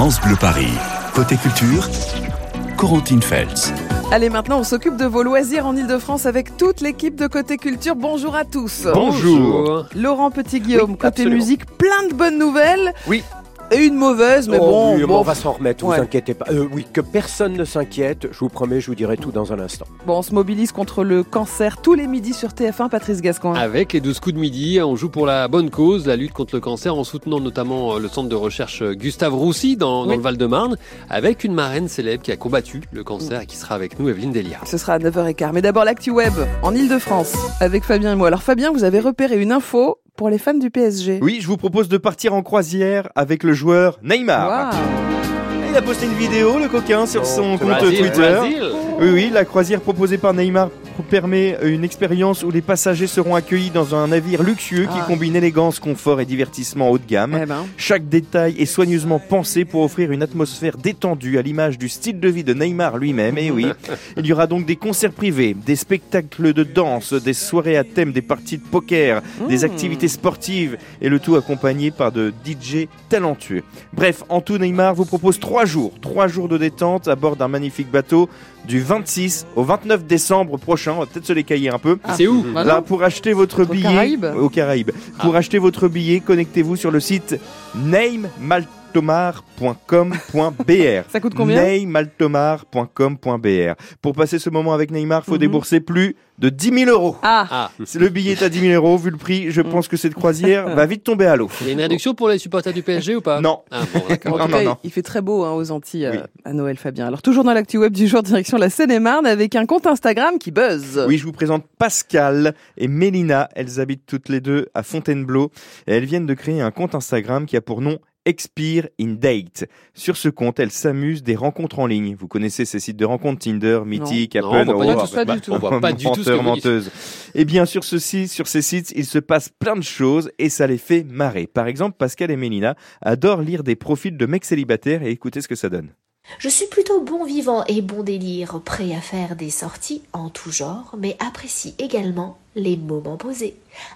France Bleu Paris. Côté culture, Corentine Feltz. Allez, maintenant, on s'occupe de vos loisirs en Ile-de-France avec toute l'équipe de Côté Culture. Bonjour à tous. Bonjour. Laurent Petit-Guillaume, Oui, côté absolument. musique, plein de bonnes nouvelles. Oui. Et une mauvaise, mais Oh bon. oui, bon, on va s'en remettre, vous inquiétez pas. Euh, oui, que personne ne s'inquiète, je vous promets, je vous dirai tout dans un instant. bon, on se mobilise contre le cancer tous les midis sur TF1, Patrice Gascoigne. Avec les 12 coups de midi, on joue pour la bonne cause, la lutte contre le cancer, en soutenant notamment euh, le centre de recherche euh, Gustave Roussy dans, le Val-de-Marne, avec une marraine célèbre qui a combattu le cancer et qui sera avec nous, Evelyne Delia. Ce sera à 9h15. Mais d'abord, l'actu web en Ile-de-France avec Fabien et moi. Alors, Fabien, vous avez repéré une info pour les fans du PSG. Oui, je vous propose de partir en croisière avec le joueur Neymar. Il a posté une vidéo, le coquin, sur son compte Twitter. Oui, oui, la croisière proposée par Neymar permet une expérience où les passagers seront accueillis dans un navire luxueux qui Ah. combine élégance, confort et divertissement haut de gamme. Eh ben. Chaque détail est soigneusement pensé pour offrir une atmosphère détendue à l'image du style de vie de Neymar lui-même. Et oui, il y aura donc des concerts privés, des spectacles de danse, des soirées à thème, des parties de poker, des Mmh. activités sportives et le tout accompagné par de DJ talentueux. Bref, en tout, Neymar vous propose trois jours, trois jours de détente à bord d'un magnifique bateau du 26 au 29 décembre prochain. On va peut-être se les cailler un peu. C'est où Bah Là, pour acheter votre Aux billet Caraïbes aux Caraïbes, pour acheter votre billet, connectez-vous sur le site neymaltomar.com.br. Ça coûte combien neymaltomar.com.br. Pour passer ce moment avec Neymar, faut Mhm. débourser plus de 10 000 euros. Ah, Ah, le billet est à 10 000 euros, vu le prix, je pense que cette croisière va vite tomber à l'eau. il y a une réduction pour les supporters du PSG ou pas? Non. Ah, bon, d'accord. En Non, tout non, cas, non. il fait très beau hein, aux Antilles euh, à Noël, Fabien. Alors toujours dans l'actu web du jour, direction la Seine-et-Marne avec un compte Instagram qui buzz. Oui, je vous présente Pascal et Mélina. Elles habitent toutes les deux à Fontainebleau et elles viennent de créer un compte Instagram qui a pour nom Expire in Date. Sur ce compte, elles s'amusent des rencontres en ligne. Vous connaissez ces sites de rencontres Tinder, Mythique, Non, Apple, on voit pas oh, du tout, pas bah, du tout. on voit pas du tout ce que menteur, vous dites. menteuse. Et bien sur ce site, sur ces sites, il se passe plein de choses et ça les fait marrer. Par exemple, Pascal et Mélina adorent lire des profils de mecs célibataires et écouter ce que ça donne. Je suis plutôt bon vivant et bon délire, prêt à faire des sorties en tout genre, mais apprécie également les moments posés.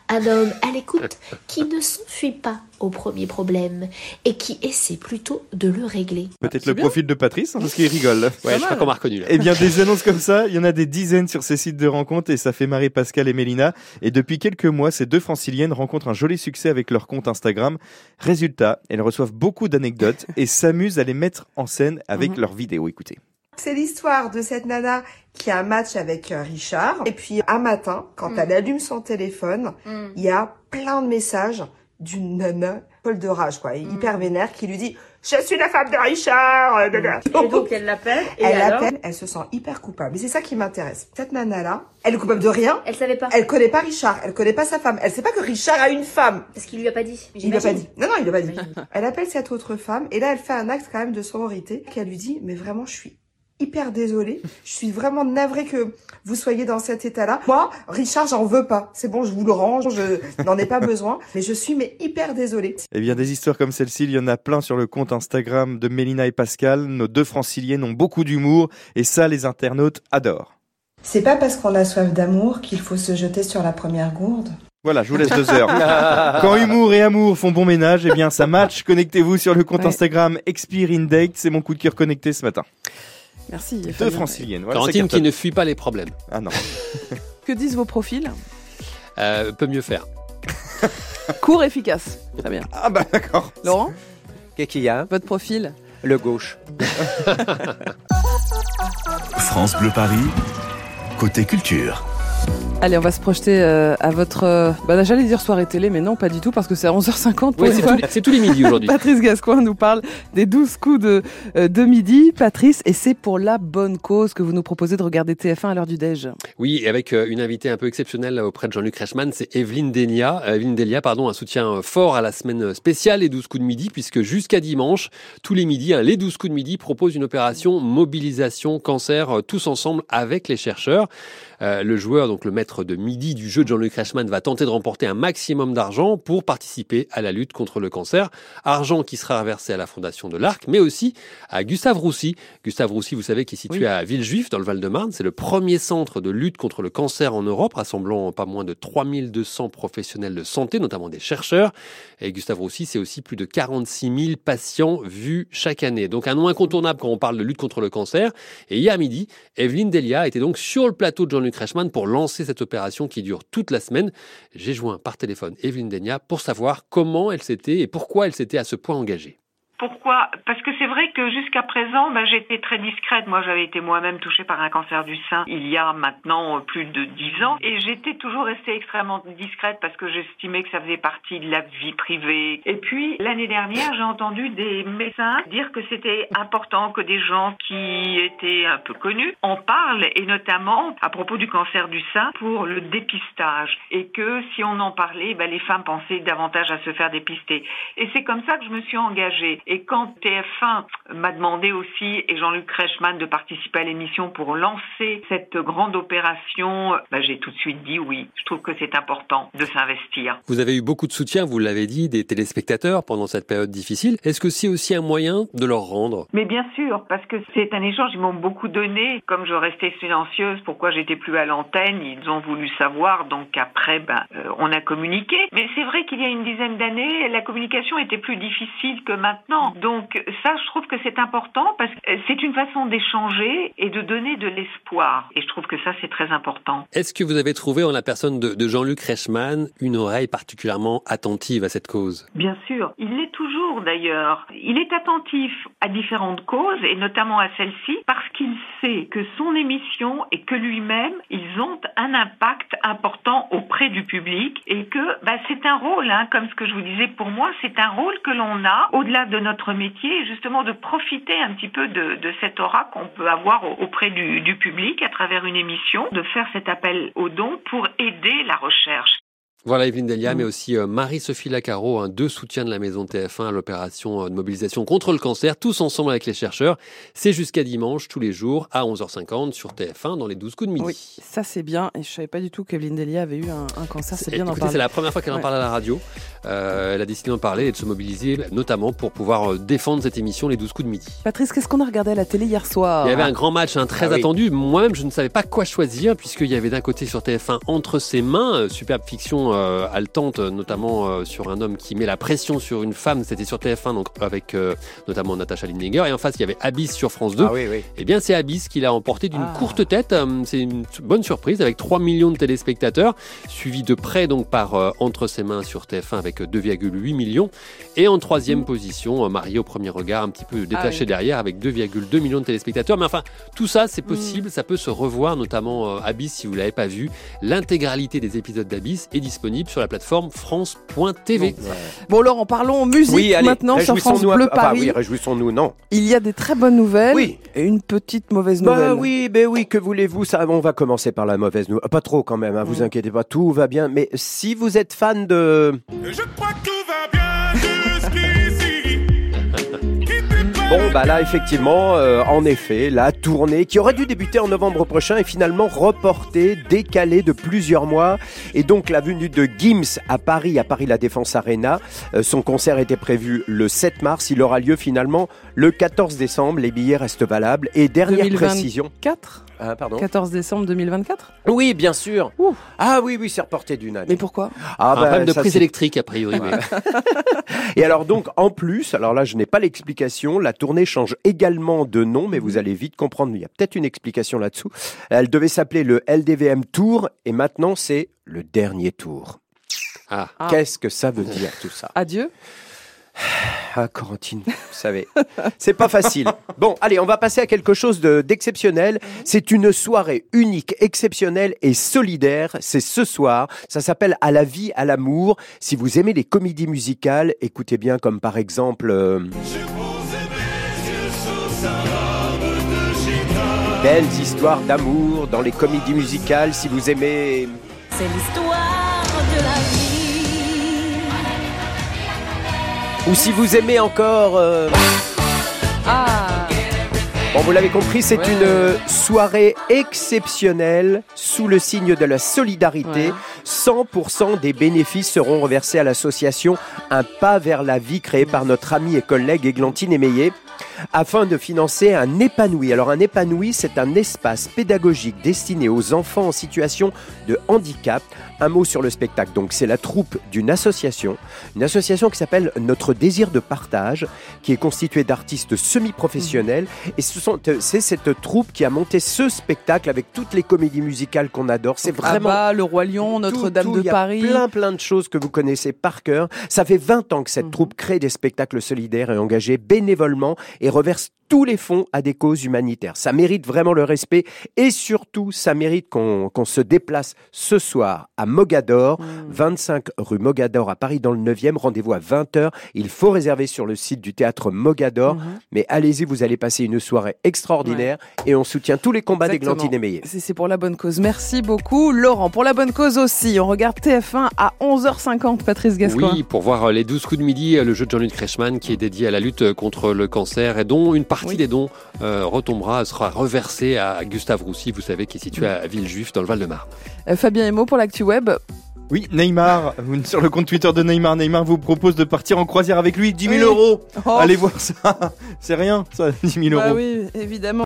Un homme à l'écoute qui ne s'enfuit pas au premier problème et qui essaie plutôt de le régler. Peut-être c'est le bien. profil de Patrice, hein, parce qu'il rigole. Ouais, je crois qu'on m'a reconnu là. Eh bien, des annonces comme ça, il y en a des dizaines sur ces sites de rencontres et ça fait marrer Pascal et Mélina. Et depuis quelques mois, ces deux franciliennes rencontrent un joli succès avec leur compte Instagram. Résultat, elles reçoivent beaucoup d'anecdotes et s'amusent à les mettre en scène avec Mhm. leurs vidéos. Écoutez. C'est l'histoire de cette nana qui a un match avec euh, Richard. Et puis un matin, quand elle allume son téléphone, il y a plein de messages d'une nana folle de rage, quoi, hyper vénère, qui lui dit « Je suis la femme de Richard euh, nana. Et donc elle l'appelle et Elle l'appelle, elle se sent hyper coupable. Et c'est ça qui m'intéresse. Cette nana-là, elle est coupable de rien. Elle savait pas Elle connaît pas Richard, elle connaît pas sa femme. Elle sait pas que Richard a une femme. parce qu'il lui a pas dit. Il lui a pas dit. Non, non, il lui a pas dit. Elle appelle cette autre femme et là, elle fait un acte quand même de sororité qu'elle lui dit, mais vraiment, je suis hyper désolée. Je suis vraiment navrée que vous soyez dans cet état-là. Moi, Richard, j'en veux pas. C'est bon, je vous le range, je n'en ai pas besoin. Mais je suis mais hyper désolée. Eh bien, des histoires comme celle-ci, il y en a plein sur le compte Instagram de Mélina et Pascal. Nos deux franciliennes ont beaucoup d'humour et ça, les internautes adorent. C'est pas parce qu'on a soif d'amour qu'il faut se jeter sur la première gourde. Voilà, je vous laisse deux heures. Quand humour et amour font bon ménage, eh bien ça match. Connectez-vous sur le compte Ouais. Instagram Expire in Date. C'est mon coup de cœur connecté ce matin. Merci. Deux Fabien. franciliennes. Voilà, qui ne fuit pas les problèmes. Ah non. Que disent vos profils Euh, peut mieux faire. Court, efficace. Très bien. Ah bah d'accord. Laurent, Qu'est-ce qu'il y a votre profil Le gauche. France Bleu Paris. Côté culture. Allez, on va se projeter euh, à votre... euh, bah, j'allais dire soirée télé, mais non, pas du tout, parce que c'est à 11h50 pour Oui, c'est tous, les- midis aujourd'hui. Patrice Gascoigne nous parle des 12 coups de, euh, de midi. Patrice, et c'est pour la bonne cause que vous nous proposez de regarder TF1 à l'heure du déj. Oui, et avec euh, une invitée un peu exceptionnelle auprès de Jean-Luc Reichmann, c'est Evelyne Delia. Evelyne Delia, pardon, un soutien fort à la semaine spéciale Les 12 coups de midi, puisque jusqu'à dimanche, tous les midis, hein, les 12 coups de midi proposent une opération mobilisation cancer, tous ensemble avec les chercheurs. Le joueur, donc le maître maître de midi du jeu de Jean-Luc Reichmann, va tenter de remporter un maximum d'argent pour participer à la lutte contre le cancer. Argent qui sera reversé à la Fondation de l'Arc, mais aussi à Gustave Roussy. Gustave Roussy, vous savez, qui est situé Oui. à Villejuif, dans le Val-de-Marne. C'est le premier centre de lutte contre le cancer en Europe, rassemblant pas moins de 3200 professionnels de santé, notamment des chercheurs. Et Gustave Roussy, c'est aussi plus de 46 000 patients vus chaque année. Donc un nom incontournable quand on parle de lutte contre le cancer. Et hier midi, Evelyne Delia était donc sur le plateau de Jean-Luc Reichmann pour lancer cette opération qui dure toute la semaine. J'ai joint par téléphone Evelyne Delia pour savoir comment elle s'était et pourquoi elle s'était à ce point engagée. Pourquoi? Parce que c'est vrai que jusqu'à présent, ben, j'étais très discrète. Moi, j'avais été moi-même touchée par un cancer du sein il y a maintenant euh, plus de dix ans. Et j'étais toujours restée extrêmement discrète parce que j'estimais que ça faisait partie de la vie privée. Et puis, l'année dernière, j'ai entendu des médecins dire que c'était important que des gens qui étaient un peu connus en parlent, et notamment à propos du cancer du sein pour le dépistage. Et que si on en parlait, ben, les femmes pensaient davantage à se faire dépister. Et c'est comme ça que je me suis engagée. Et quand TF1 m'a demandé aussi, et Jean-Luc Reichmann, de participer à l'émission pour lancer cette grande opération, ben, j'ai tout de suite dit oui. Je trouve que c'est important de s'investir. Vous avez eu beaucoup de soutien, vous l'avez dit, des téléspectateurs pendant cette période difficile. Est-ce que c'est aussi un moyen de leur rendre? Mais bien sûr, parce que c'est un échange, ils m'ont beaucoup donné. Comme je restais silencieuse, pourquoi j'étais plus à l'antenne, ils ont voulu savoir, donc après, ben, euh, on a communiqué. Mais c'est vrai qu'il y a une dizaine d'années, la communication était plus difficile que maintenant. Donc ça, je trouve que c'est important parce que c'est une façon d'échanger et de donner de l'espoir. Et je trouve que ça, c'est très important. Est-ce que vous avez trouvé en la personne de, de Jean-Luc Reichmann une oreille particulièrement attentive à cette cause? Bien sûr, il l'est toujours d'ailleurs. Il est attentif à différentes causes et notamment à celle-ci parce qu'il sait que son émission et que lui-même, ils ont un impact important auprès du public et que bah, c'est un rôle, hein, comme ce que je vous disais pour moi, c'est un rôle que l'on a au-delà de notre métier, justement de profiter un petit peu de, de cette aura qu'on peut avoir au- auprès du, du public à travers une émission, de faire cet appel aux dons pour aider la recherche. Voilà Evelyne Delia, mais aussi euh, Marie-Sophie Lacaro, hein, deux soutiens de la maison TF1 à l'opération euh, de mobilisation contre le cancer, tous ensemble avec les chercheurs. C'est jusqu'à dimanche, tous les jours, à 11h50 sur TF1 dans les 12 coups de midi. Oui, ça c'est bien. Et je savais pas du tout qu'Evelyne Delia avait eu un, un cancer. C'est bien d'en Écoutez, parler. c'est la première fois qu'elle en parle à la radio. Euh, elle a décidé d'en parler et de se mobiliser, notamment pour pouvoir défendre cette émission, les 12 coups de midi. Patrice, qu'est-ce qu'on a regardé à la télé hier soir? Il y avait un grand match hein, très Ah oui. attendu. Moi-même, je ne savais pas quoi choisir, puisqu'il y avait d'un côté sur TF1 Entre ses mains, euh, superbe fiction euh, haletante, notamment euh, sur un homme qui met la pression sur une femme. C'était sur TF1, donc avec euh, notamment Natasha Lindegger. Et en face, il y avait Abyss sur France 2. Ah oui, oui. Eh bien, c'est Abyss qui l'a emporté d'une Ah. courte tête. Euh, C'est une bonne surprise avec 3 millions de téléspectateurs, suivi de près donc par Entre ses mains sur TF1 avec euh, 2,8 millions. Et en troisième position, euh, Marie au premier regard, un petit peu détaché Ah oui. derrière avec 2,2 millions de téléspectateurs. Mais enfin, tout ça, Mm. c'est possible, ça peut se revoir, notamment Abyss si vous l'avez pas vu. L'intégralité des épisodes d'Abyss est disponible sur la plateforme France.tv. Bon, Laurent, parlons musique Oui, allez, maintenant sur France Bleu peu. Enfin, Paris. oui, réjouissons-nous, non. Il y a des très bonnes nouvelles Oui. et une petite mauvaise nouvelle. Bah oui, ben oui, que voulez-vous ça On va commencer par la mauvaise nouvelle. Pas trop quand même, hein, vous Mm. inquiétez pas, tout va bien. Mais si vous êtes fan de... Je crois que tout va bien jusqu'ici. Bon, bah là, effectivement, euh, en effet, la tournée qui aurait dû débuter en novembre prochain est finalement reportée, décalée de plusieurs mois. Et donc, la venue de Gims à Paris, à Paris La Défense Arena, euh, son concert était prévu le 7 mars. Il aura lieu finalement le 14 décembre. Les billets restent valables. Et dernière 2024. précision. 4 Ah, pardon 14 décembre 2024 Oui, bien sûr. Ouh. Ah oui, oui, c'est reporté d'une année. Mais pourquoi Ah, un bah, problème de ça, prise électrique, a priori. oui. Et alors donc, en plus, alors là, je n'ai pas l'explication, la tournée change également de nom, mais Mhm. vous allez vite comprendre, il y a peut-être une explication là-dessous. Elle devait s'appeler le LDVM Tour, et maintenant c'est le dernier tour. Ah. Ah. Qu'est-ce que ça veut dire tout ça? Adieu Ah, Corentine, vous savez, c'est pas facile. Bon, allez, on va passer à quelque chose de- d'exceptionnel. C'est une soirée unique, exceptionnelle et solidaire. C'est ce soir. Ça s'appelle À la vie, à l'amour. Si vous aimez les comédies musicales, écoutez bien, comme par exemple. euh, Belles histoires d'amour dans les comédies musicales. Si vous aimez. C'est l'histoire de la vie. Ou si vous aimez encore. euh, Ah Bon vous l'avez compris, c'est une soirée exceptionnelle sous le signe de la solidarité. 100% des bénéfices seront reversés à l'association Un pas vers la vie créée par notre amie et collègue Églantine Émeillé afin de financer un épanoui. Alors un épanoui, c'est un espace pédagogique destiné aux enfants en situation de handicap. Un mot sur le spectacle. Donc c'est la troupe d'une association, une association qui s'appelle Notre désir de partage, qui est constituée d'artistes semi-professionnels. Et ce sont, c'est cette troupe qui a monté ce spectacle avec toutes les comédies musicales qu'on adore. C'est vraiment Abba, le Roi Lion, Notre-Dame de il y a Paris. Plein, plein de choses que vous connaissez par cœur. Ça fait 20 ans que cette troupe crée des spectacles solidaires et engagés bénévolement et reverse tous les fonds à des causes humanitaires. Ça mérite vraiment le respect et surtout, ça mérite qu'on qu'on se déplace ce soir à Mogador, 25 rue Mogador à Paris dans le 9e. Rendez-vous à 20h. Il faut réserver sur le site du théâtre Mogador. Mais allez-y, vous allez passer une soirée extraordinaire et on soutient tous les combats Exactement. d'Églantine Émeillé. C'est c'est pour la bonne cause. Merci beaucoup, Laurent. Pour la bonne cause aussi, on regarde TF1 à 11h50, Patrice Gascoigne. Oui, pour voir les 12 coups de midi, le jeu de Jean-Luc Kreischmann qui est dédié à la lutte contre le cancer et dont une partie des dons euh, retombera, sera reversée à Gustave Roussy, vous savez, qui est situé à Villejuif dans le Val-de-Marne. Euh, Fabien Emo pour l'actu web. Oui, Neymar, vous- sur le compte Twitter de Neymar, Neymar vous propose de partir en croisière avec lui, 10 000 Oui. euros. Oh. Allez voir ça. C'est rien, ça, 10 000 euros. Bah oui, évidemment.